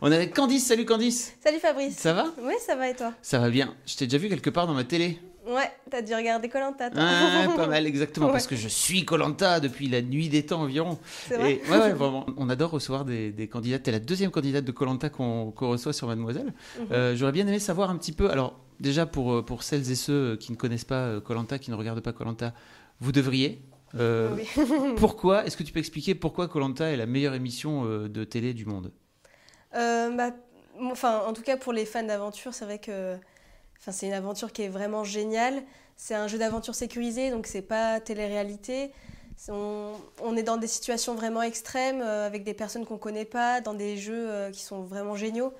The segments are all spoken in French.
On est avec Candice. Salut Candice. Salut Fabrice. Ça va? Oui, ça va et toi? Ça va bien. Je t'ai déjà vu quelque part dans ma télé. Ouais, t'as dû regarder Colanta. Ah, pas mal, exactement, Ouais. parce que je suis Colanta depuis la nuit des temps environ. C'est vrai Et ouais, ouais, vraiment. On adore recevoir des, des candidates. T'es la deuxième candidate de Colanta qu'on reçoit sur Mademoiselle. Mhm. Euh, J'aurais bien aimé savoir un petit peu. Alors, déjà pour, euh, pour celles et ceux qui ne connaissent pas Colanta, qui ne regardent pas Colanta, vous devriez. Euh, Oui. pourquoi Est-ce que tu peux expliquer pourquoi Colanta est la meilleure émission euh, de télé du monde? Euh, bah, bon, enfin, en tout cas pour les fans d'aventure, c'est vrai que enfin, c'est une aventure qui est vraiment géniale. C'est un jeu d'aventure sécurisé, donc c'est pas télé-réalité. On, on est dans des situations vraiment extrêmes, euh, avec des personnes qu'on connaît pas, dans des jeux euh, qui sont vraiment géniaux.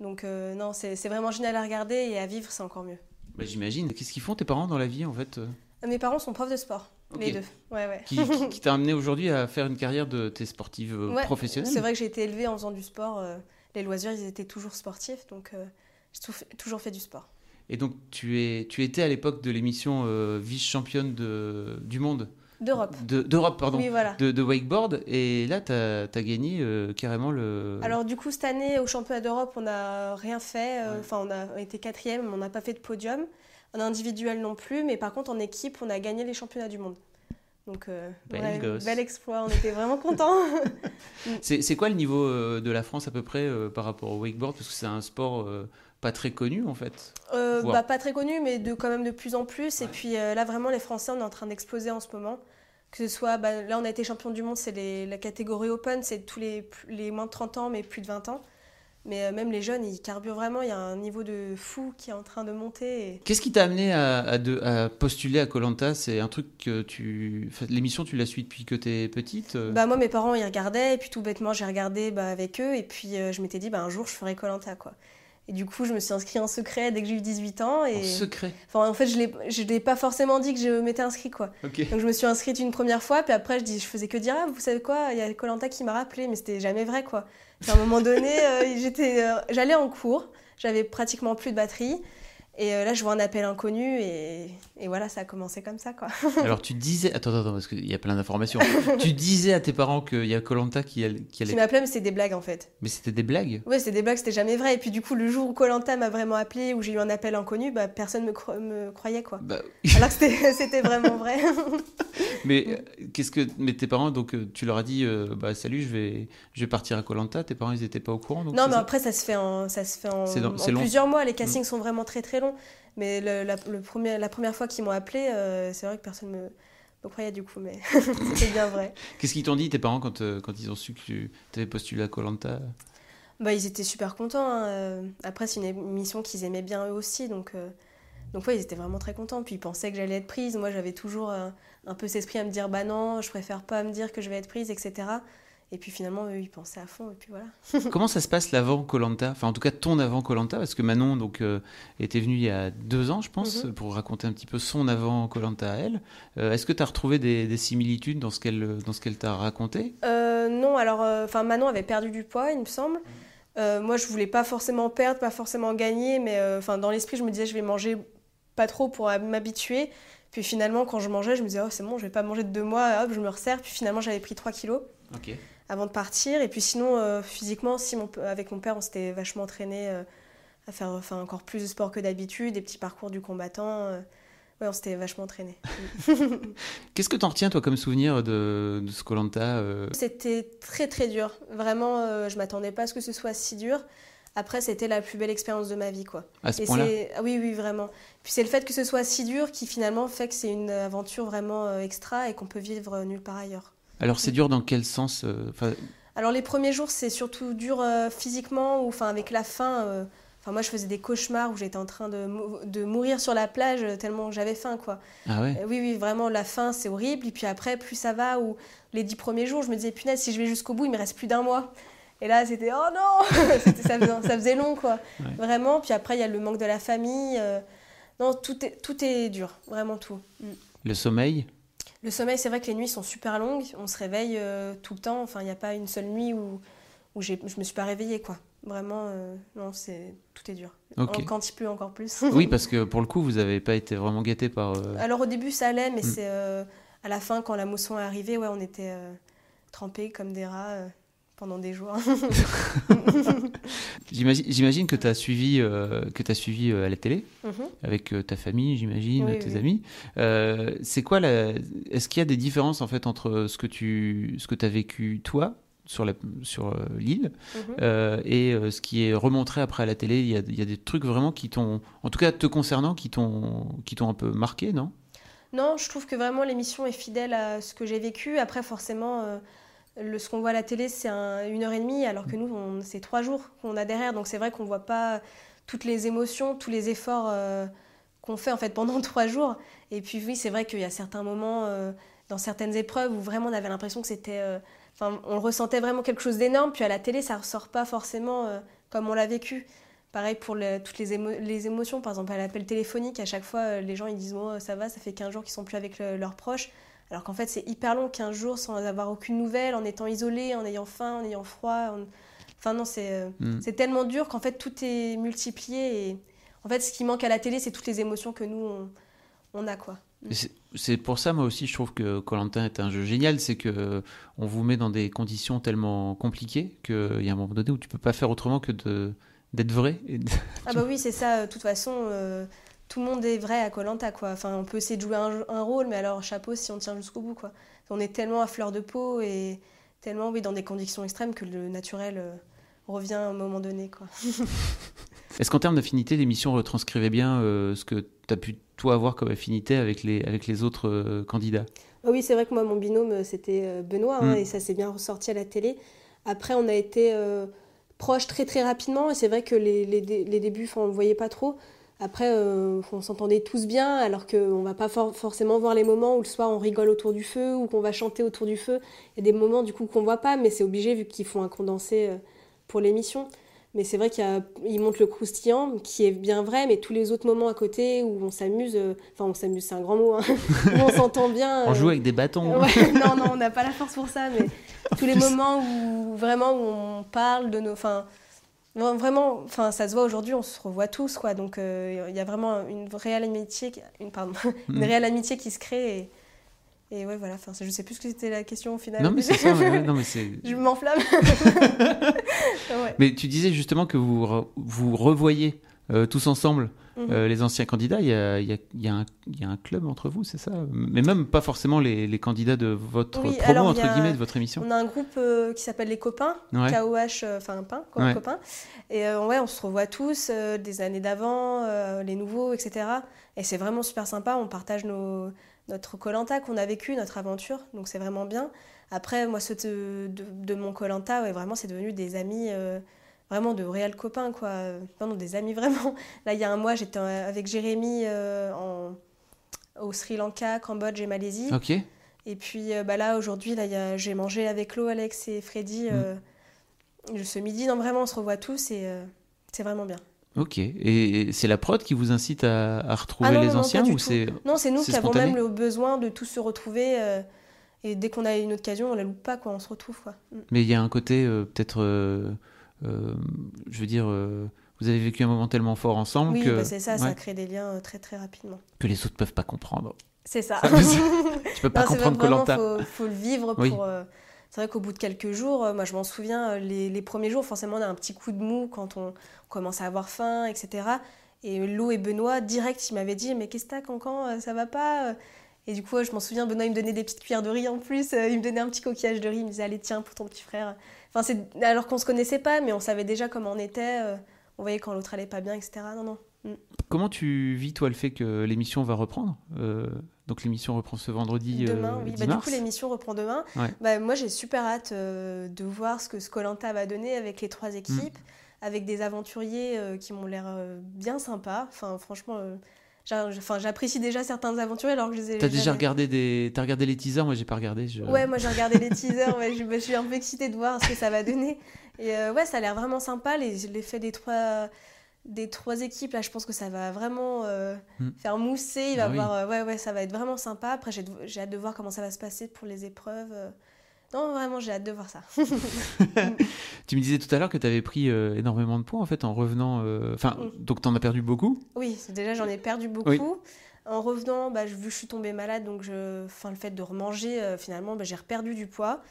Donc euh, non, c'est vraiment génial à regarder et à vivre, c'est encore mieux. Bah, J'imagine. Qu'est-ce qu'ils font tes parents dans la vie en fait euh Euh, Mes parents sont profs de sport, Les deux. Ouais, ouais. qui, qui- qui t'a amené aujourd'hui à faire une carrière de tes sportive euh, Ouais, professionnelle C'est vrai que j'ai été élevée en faisant du sport. euh, les loisirs, ils étaient toujours sportifs, donc euh, j'ai tou- toujours fait du sport. Et donc tu es tu étais à l'époque de l'émission euh, vice-championne de, du monde D'Europe. de- d'Europe pardon Oui, voilà. de, de wakeboard et là tu as, gagné euh, carrément le Alors du coup, cette année, au championnat d'Europe, on n'a rien fait. euh, Ouais. Enfin, on a été quatrième, mais on n'a pas fait de podium. En individuel non plus, mais par contre, en équipe, on a gagné les championnats du monde. Donc, euh, Bel exploit, on était vraiment contents. c'est quoi le niveau euh, de la France à peu près euh, par rapport au wakeboard? Parce que c'est un sport pas très connu en fait bah, pas très connu, mais de, quand même de plus en plus. Et puis là, vraiment, les Français, on est en train d'exploser en ce moment. Que ce soit, bah, là, on a été champion du monde, c'est la catégorie open, c'est tous les, les moins de 30 ans, mais plus de 20 ans. Mais euh, même les jeunes, ils carburent vraiment. Il y a un niveau de fou qui est en train de monter. et- Qu'est-ce qui t'a amené à, à de- à postuler à Colanta? C'est un truc que tu. enfin, L'émission, tu la suis depuis que t'es petite euh? Bah moi mes parents ils regardaient et puis tout bêtement j'ai regardé bah, avec eux et puis euh, je m'étais dit bah un jour je ferai Colanta quoi. Et du coup je me suis inscrite en secret dès que j'ai eu 18 ans En et secret? enfin en fait je je l'ai pas forcément dit que je m'étais inscrite quoi. Donc je me suis inscrite une première fois puis après je dis je faisais que dire ah vous savez quoi? Il y a Colanta qui m'a rappelé mais c'était jamais vrai quoi. À un moment donné euh, euh, j'allais en cours, j'avais pratiquement plus de batterie et euh, là je vois un appel inconnu et, et voilà ça a commencé comme ça quoi. Alors tu disais, attends, attends, parce qu'il y a plein d'informations. tu disais à tes parents qu'il y a Colanta qui, all- qui allait, m'appelait mais c'était des blagues en fait. mais c'était des blagues? Ouais, c'était des blagues, c'était jamais vrai. Et puis du coup, le jour où Colanta m'a vraiment appelé, où j'ai eu un appel inconnu, bah personne me, cro- me croyait quoi. Bah, Alors que c'était- vraiment vrai. mais euh, qu'est-ce que, mais tes parents, donc euh, tu leur as dit, euh, bah salut, je vais, je vais partir à Colanta. Tes parents, ils étaient pas au courant. Donc non, mais ça? après, ça se fait en, ça se fait en. Mm. plusieurs mois. Les castings sont vraiment très très Mais le, la, le premier, la première fois qu'ils m'ont appelé, euh, c'est vrai que personne me, me croyait du coup, mais c'était bien vrai. Qu'est-ce qu'ils t'ont dit tes parents quand, euh, quand ils ont su que tu avais postulé à Colanta Bah, ils étaient super contents. hein. Euh, Après, c'est une émission qu'ils aimaient bien eux aussi, donc. Donc ouais, ils étaient vraiment très contents. Puis ils pensaient que j'allais être prise. Moi, j'avais toujours euh, un peu cet esprit à me dire, bah non, je préfère pas me dire que je vais être prise, etc. Et puis finalement, eux, ils pensaient à fond. Et puis voilà. Comment ça se passe l'avant Colanta? Enfin, en tout cas, ton avant Colanta, parce que Manon donc euh, était venue il y a deux ans, je pense, Mhm. pour raconter un petit peu son avant Colanta à elle. Euh, Est-ce que tu as retrouvé des, des similitudes dans ce qu'elle dans ce qu'elle t'a raconté? Euh, non, alors, enfin, Manon avait perdu du poids, il me semble. Euh, moi, je voulais pas forcément perdre, pas forcément gagner, mais euh, enfin, dans l'esprit, je me disais, je vais manger pas trop pour euh, m'habituer. Puis finalement, quand je mangeais, je me disais, oh, c'est bon, je vais pas manger de deux mois, hop, je me resserre. Puis finalement, j'avais pris 3 kilos. Ok. Avant de partir. Et puis sinon, euh, physiquement, si mon, avec mon père, on s'était vachement entraîné euh, à faire enfin, encore plus de sport que d'habitude, des petits parcours du combattant. euh, ouais, on s'était vachement entraîné. Qu'est-ce que t'en retiens, toi, comme souvenir de, de ce Colanta C'était très très dur. Vraiment, euh, je m'attendais pas à ce que ce soit si dur. Après, c'était la plus belle expérience de ma vie, quoi. à ce point-là? c'est- ah oui, oui, vraiment. Puis c'est le fait que ce soit si dur qui finalement fait que c'est une aventure vraiment euh, extra et qu'on peut vivre euh, nulle part ailleurs. Alors, c'est dur dans quel sens euh, Alors les premiers jours, c'est surtout dur euh, physiquement ou enfin avec la faim. euh, Enfin, moi, je faisais des cauchemars où j'étais en train de, de, mourir sur la plage tellement j'avais faim, quoi. Ah ouais? Oui, oui, vraiment, la faim, c'est horrible. Et puis après, plus ça va, ou les dix premiers jours, je me disais, punaise, si je vais jusqu'au bout, il me reste plus d'un mois. Et là, c'était, oh non ça, faisait, ça, faisait, long, quoi. Vraiment. Puis après, il y a le manque de la famille. Non, tout est, tout est dur, vraiment tout. Mm. Le sommeil? Le sommeil, c'est vrai que les nuits sont super longues. On se réveille tout le temps. Enfin, il n'y a pas une seule nuit où, où je me suis pas réveillée, quoi. Vraiment, euh, non, c'est tout est dur. Quand il pleut, encore plus. oui, parce que pour le coup, vous n'avez pas été vraiment gâté par. Euh, Alors au début, ça allait, mais mm. c'est euh, à la fin, quand la mousson est arrivée, ouais, on était trempés comme des rats pendant des jours. j'imagine que tu as suivi, que as suivi à la télé, mhm. avec ta famille, j'imagine, tes amis. c'est quoi la... Est-ce qu'il y a des différences en fait entre ce que tu ce que as vécu toi sur l'île sur, euh, l'île mhm. euh, et euh, ce qui est remontré après à la télé? Il y a, y a des trucs vraiment qui t'ont, en tout cas te concernant, qui t'ont, qui t'ont un peu marqué, non? Non, je trouve que vraiment l'émission est fidèle à ce que j'ai vécu. Après, forcément, ce qu'on voit à la télé, c'est une heure et demie, alors que nous, c'est trois jours qu'on a derrière. Donc c'est vrai qu'on voit pas toutes les émotions, tous les efforts qu'on fait en fait pendant trois jours. Et puis oui, c'est vrai qu'il y a certains moments dans certaines épreuves où vraiment on avait l'impression que c'était on ressentait vraiment quelque chose d'énorme. Puis à la télé, ça ressort pas forcément euh, comme on l'a vécu. Pareil pour toutes les, émotions, par exemple à l'appel téléphonique, à chaque fois euh, les gens ils disent oh, ça va, ça fait 15 jours qu'ils sont plus avec leurs proches. Alors qu'en fait c'est hyper long, 15 jours sans avoir aucune nouvelle, en étant isolé, en ayant faim, en ayant froid. Enfin non, euh, mm. c'est tellement dur qu'en fait tout est multiplié. Et en fait ce qui manque à la télé, c'est toutes les émotions que nous on, on a. quoi. C'est pour ça, moi aussi, je trouve que Colantin est un jeu génial. C'est que on vous met dans des conditions tellement compliquées qu'il y a un moment donné où tu peux pas faire autrement que d'être vrai. Ah bah oui, c'est ça. De toute façon, euh, tout le monde est vrai à Colanta, quoi. Enfin, on peut essayer de jouer un, rôle, mais alors chapeau si on tient jusqu'au bout, quoi. On est tellement à fleur de peau et tellement, oui, dans des conditions extrêmes que le naturel euh, revient à un moment donné, quoi. Est-ce qu'en termes d'affinité, l'émission retranscrivait bien euh, ce que tu as pu toi avoir comme affinité avec les, avec les autres euh, candidats? Ah Oui, c'est vrai que moi, mon binôme, euh, c'était Benoît, hein, mm. et ça s'est bien ressorti à la télé. Après, on a été proches très très rapidement, et c'est vrai que les, les, les débuts, on ne le voyait pas trop. Après, on s'entendait tous bien, alors qu'on ne va pas forcément voir les moments où le soir on rigole autour du feu ou qu'on va chanter autour du feu. Il y a des moments du coup qu'on ne voit pas, mais c'est obligé vu qu'ils font un condensé pour l'émission. Mais c'est vrai qu'il montre le croustillant, qui est bien vrai, mais tous les autres moments à côté où on s'amuse, euh, enfin on s'amuse, c'est un grand mot, hein, où on s'entend bien. On joue avec des bâtons. non, non, on n'a pas la force pour ça, mais tous les moments où vraiment où on parle de nos. Enfin, vraiment, enfin, ça se voit aujourd'hui, on se revoit tous, quoi. Donc euh, il y a vraiment une réelle amitié, une, pardon, une mm. réelle amitié qui se crée. Et, et ouais, voilà, enfin, je sais plus ce que c'était la question au final. Non, mais c'est ça, non, mais c'est... je m'enflamme. Mais tu disais justement que vous, vous revoyez euh, tous ensemble mhm. euh, les anciens candidats. Il y a, il y a, il y a, un, il y a un club entre vous, c'est ça? Mais même pas forcément les, les candidats de votre promo, entre guillemets, de votre émission. On a un groupe euh, qui s'appelle Les Copains, KOH, enfin un pain, quoi, copain. Et ouais, on se revoit tous, des années d'avant, les nouveaux, etc. Et c'est vraiment super sympa. On partage nos notre Colanta qu'on a vécu, notre aventure, donc c'est vraiment bien. Après, moi, ceux de, mon Colanta, ouais, vraiment, c'est devenu des amis, euh, vraiment de réels copains, quoi. Non, des amis vraiment. Là, il y a un mois, j'étais avec Jérémy euh, en, au Sri Lanka, Cambodge et Malaisie. Ok. Et puis euh, bah là, aujourd'hui, là, j'ai mangé avec Lo, Alex et Freddy mm. ce midi. Non, vraiment, on se revoit tous et c'est vraiment bien. Ok. Et c'est la prod qui vous incite à, retrouver ah les anciens ou c'est Non, c'est nous qui avons même le besoin de tous se retrouver. Euh, et dès qu'on a une occasion, on la loupe pas, quoi. On se retrouve, quoi. Mm. Mais il y a un côté euh, peut-être, euh, je veux dire, vous avez vécu un moment tellement fort ensemble oui, que. Bah, c'est ça, ça crée des liens très très rapidement. Que les autres peuvent pas comprendre. C'est ça. tu peux pas comprendre Colanta. Il faut, faut, le vivre pour. C'est vrai qu'au bout de quelques jours, moi je m'en souviens, les, les, premiers jours, forcément, on a un petit coup de mou quand on, commence à avoir faim, etc. Et Lou et Benoît, direct, ils m'avaient dit Mais qu'est-ce que t'as, Cancan euh, Ça va pas euh? Et du coup, je m'en souviens, Benoît, il me donnait des petites cuillères de riz en plus. Euh, il me donnait un petit coquillage de riz. Il me disait Allez, tiens, pour ton petit frère. Enfin, c'est... Alors qu'on se connaissait pas, mais on savait déjà comment on était. On voyait quand l'autre allait pas bien, etc. Non, non. Mm. Comment tu vis, toi, le fait que l'émission va reprendre donc l'émission reprend ce vendredi. Demain, oui. Bah, du coup, l'émission reprend demain. Bah, moi, j'ai super hâte de voir ce que Scolanta va donner avec les trois équipes. avec des aventuriers qui m'ont l'air bien sympas. Enfin, franchement, Enfin, j'apprécie déjà certains aventuriers alors que je les ai. T'as déjà regardé des, as regardé les teasers? Moi, j'ai pas regardé. Ouais, moi j'ai regardé les teasers. Ouais, je, suis un peu excitée de voir ce que ça va donner. Et euh, ouais, ça a l'air vraiment sympa. L'effet des trois des trois équipes là, je pense que ça va vraiment euh, hmm. faire mousser. Il va ah euh, ouais, ouais, ça va être vraiment sympa. Après, j'ai hâte de voir comment ça va se passer pour les épreuves. Non, vraiment, j'ai hâte de voir ça. tu me disais tout à l'heure que tu avais pris euh, énormément de poids en fait en revenant. Euh, enfin, mm. donc tu en as perdu beaucoup Oui, déjà j'en ai perdu beaucoup. En revenant, bah, vu que je suis tombée malade, donc je... enfin, le fait de remanger, euh, finalement, bah, j'ai reperdu du poids.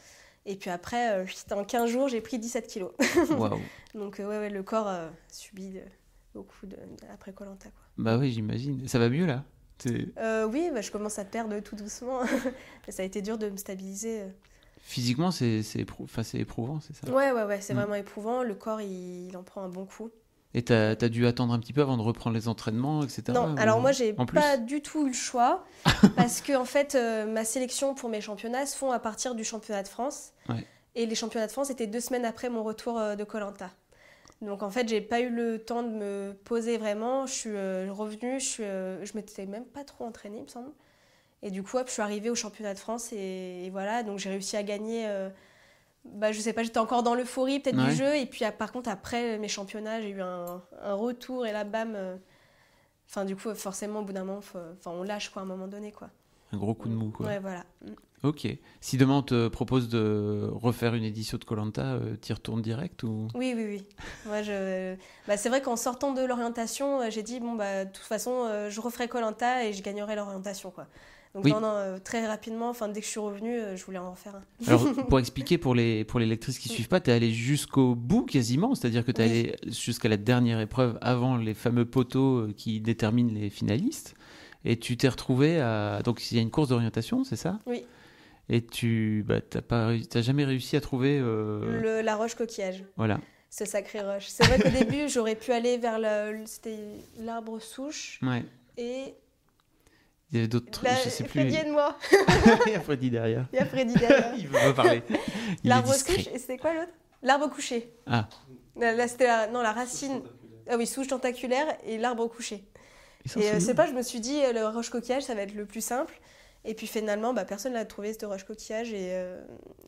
Et puis après, en 15 jours, j'ai pris 17 kilos. Donc ouais, ouais, le corps subit beaucoup de... après Colanta. Bah oui, j'imagine. Ça va mieux là? Oui, bah, je commence à perdre tout doucement. ça a été dur de me stabiliser. Physiquement, c'est éprouvant, c'est ça Ouais, ouais, ouais, c'est mm. vraiment éprouvant. Le corps, il, en prend un bon coup. Et tu as, dû attendre un petit peu avant de reprendre les entraînements, etc. Non, alors moi, j'ai pas du tout eu le choix. parce que, en fait, euh, ma sélection pour mes championnats se font à partir du championnat de France. Et les championnats de France étaient deux semaines après mon retour euh, de Colanta. Donc, en fait, j'ai pas eu le temps de me poser vraiment. Je suis euh, revenue, je, suis, je m'étais même pas trop entraînée, il me semble. Et du coup, hop, je suis arrivée au championnat de France et, voilà, donc j'ai réussi à gagner. Euh, bah, je sais pas, j'étais encore dans l'euphorie peut-être du jeu. Et puis par contre, après mes championnats, j'ai eu un, retour et là, bam. Euh, enfin, du coup, forcément, au bout d'un moment, enfin, on lâche quoi, à un moment donné. quoi. Un gros coup de mou, quoi. Ouais, voilà. Ok. Si demain on te propose de refaire une édition de Colanta, euh, tu y retournes direct ou? Oui, oui, oui. Moi, je... bah, c'est vrai qu'en sortant de l'orientation, j'ai dit bon bah de toute façon, je referai Colanta et je gagnerai l'orientation quoi. Donc non, euh, très rapidement, enfin, dès que je suis revenue, euh, je voulais en faire un. Alors, pour expliquer pour les, pour les lectrices qui ne suivent pas, tu es allé jusqu'au bout quasiment, c'est-à-dire que tu es allé jusqu'à la dernière épreuve avant les fameux poteaux euh, qui déterminent les finalistes. Et tu t'es retrouvé à. Donc, il y a une course d'orientation, c'est ça? Oui. Et tu bah, n'as jamais réussi à trouver. Le, la roche coquillage. Voilà. Ce sacré roche. C'est vrai qu'au début, j'aurais pu aller vers l'arbre souche. Ouais. Et il y avait d'autres trucs, je sais plus. Freddy et moi. Il y a Freddy derrière. Il y a Freddy derrière. il veut parler. L'arbre souche, et c'était quoi l'autre? L'arbre couché. Ah. Là, c'était la... Non, la racine. Ah oui, souche tentaculaire et l'arbre couché. Et euh, c'est pas, je me suis dit, euh, le roche coquillage, ça va être le plus simple. Et puis finalement, bah, personne n'a trouvé ce roche coquillage. Et, euh,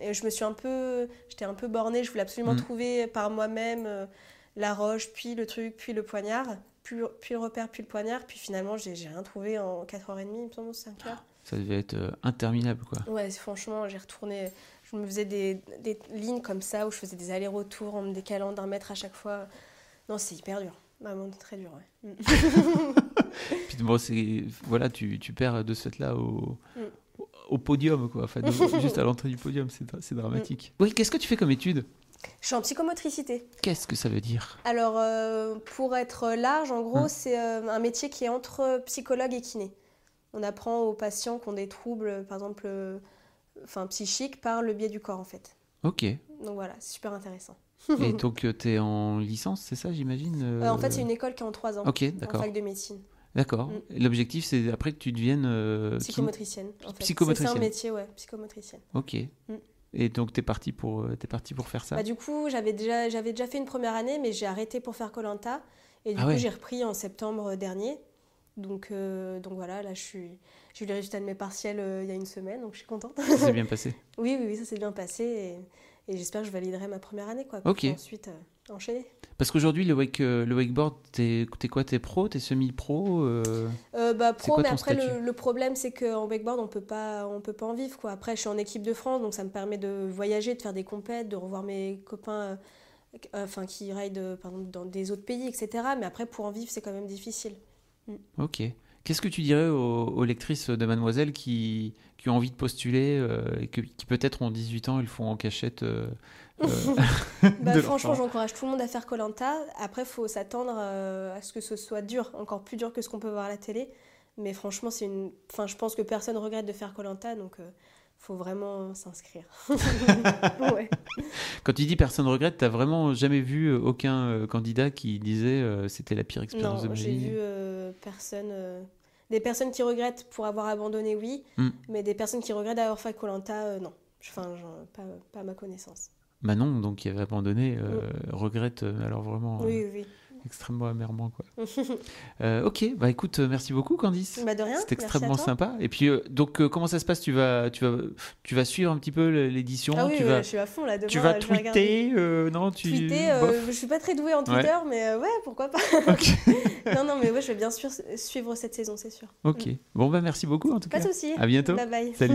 et, je me suis un peu. J'étais un peu bornée. Je voulais absolument mm. trouver par moi-même la roche, puis le truc, puis le poignard puis, le repère, puis le poignard. Puis finalement, j'ai rien trouvé en 4h30, il me semble, 5 heures. Ça devait être euh, interminable, quoi. Ouais, franchement, j'ai retourné. Je me faisais des, des, lignes comme ça où je faisais des allers-retours en me décalant d'un mètre à chaque fois. Non, c'est hyper dur. Vraiment très dur, ouais. Mm. puis bon, voilà, tu, tu, perds de cette là au, mm. au podium, quoi. Enfin, juste à l'entrée du podium, c'est dramatique. Mm. Oui, qu'est-ce que tu fais comme étude? Je suis en psychomotricité. Qu'est-ce que ça veut dire? Alors, euh, pour être large, en gros, hein c'est euh, un métier qui est entre psychologue et kiné. On apprend aux patients qui ont des troubles, par exemple, euh, enfin, psychiques, par le biais du corps, en fait. Ok. Donc voilà, c'est super intéressant. et donc, tu es en licence, c'est ça, j'imagine En fait, c'est une école qui est en trois ans. Ok, d'accord. En fac de médecine. D'accord. Mm. L'objectif, c'est après que tu deviennes... psychomotricienne, en fait. Psychomotricienne. C'est un métier, ouais, psychomotricienne. Ok. Mm. Et donc, tu es parti, pour, euh, es parti pour faire ça bah, Du coup, j'avais déjà, déjà fait une première année, mais j'ai arrêté pour faire Colanta. Et du ah coup, j'ai repris en septembre dernier. Donc, euh, donc voilà, là, je suis, j'ai eu les résultats de mes partiels euh, il y a une semaine, donc je suis contente. Ça s'est bien passé oui, oui, oui, ça s'est bien passé. Et, et j'espère que je validerai ma première année. Quoi, ok. ensuite, enchaîner. Parce qu'aujourd'hui, le, wake, euh, le wakeboard, t'es es quoi T'es pro T'es semi-pro euh... euh, Bah pro, mais après le, problème c'est qu'en wakeboard on peut pas, on peut pas en vivre quoi. Après, je suis en équipe de France, donc ça me permet de voyager, de faire des compètes, de revoir mes copains, euh, enfin qui ride dans des autres pays, etc. Mais après, pour en vivre, c'est quand même difficile. Mm. Ok. Qu'est-ce que tu dirais aux, lectrices de Mademoiselle qui, qui, ont envie de postuler et qui peut-être ont 18 ans, ils font en cachette bah, franchement, j'encourage tout le monde à faire Colanta. Après, il faut s'attendre euh, à ce que ce soit dur, encore plus dur que ce qu'on peut voir à la télé. Mais franchement, c'est une. Enfin, je pense que personne regrette de faire Colanta, donc il euh, faut vraiment s'inscrire. Quand tu dis personne regrette, t'as vraiment jamais vu aucun candidat qui disait c'était la pire expérience de ma vie j'ai vu personne. Des personnes qui regrettent pour avoir abandonné, oui, hmm. mais des personnes qui regrettent d'avoir fait Colanta, non. Enfin, pas, pas à ma connaissance. Manon, donc qui avait abandonné, mm. regrette alors vraiment. Oui, oui extrêmement amèrement quoi. Euh, ok, bah écoute, euh, merci beaucoup Candice. Bah de rien. C'est extrêmement sympa. Et puis euh, donc comment ça se passe? Tu vas, tu vas, tu vas suivre un petit peu l'édition? Ah oui, tu vas, je suis à fond là. tu vas tweeter, non tu. Tweeter, je suis pas très douée en Twitter, mais ouais, pourquoi pas. non non, mais ouais, je vais bien sûr suivre cette saison, c'est sûr. Ok. Mm. Bon bah merci beaucoup en tout cas. Pas de souci. À bientôt. Bye bye. Salut.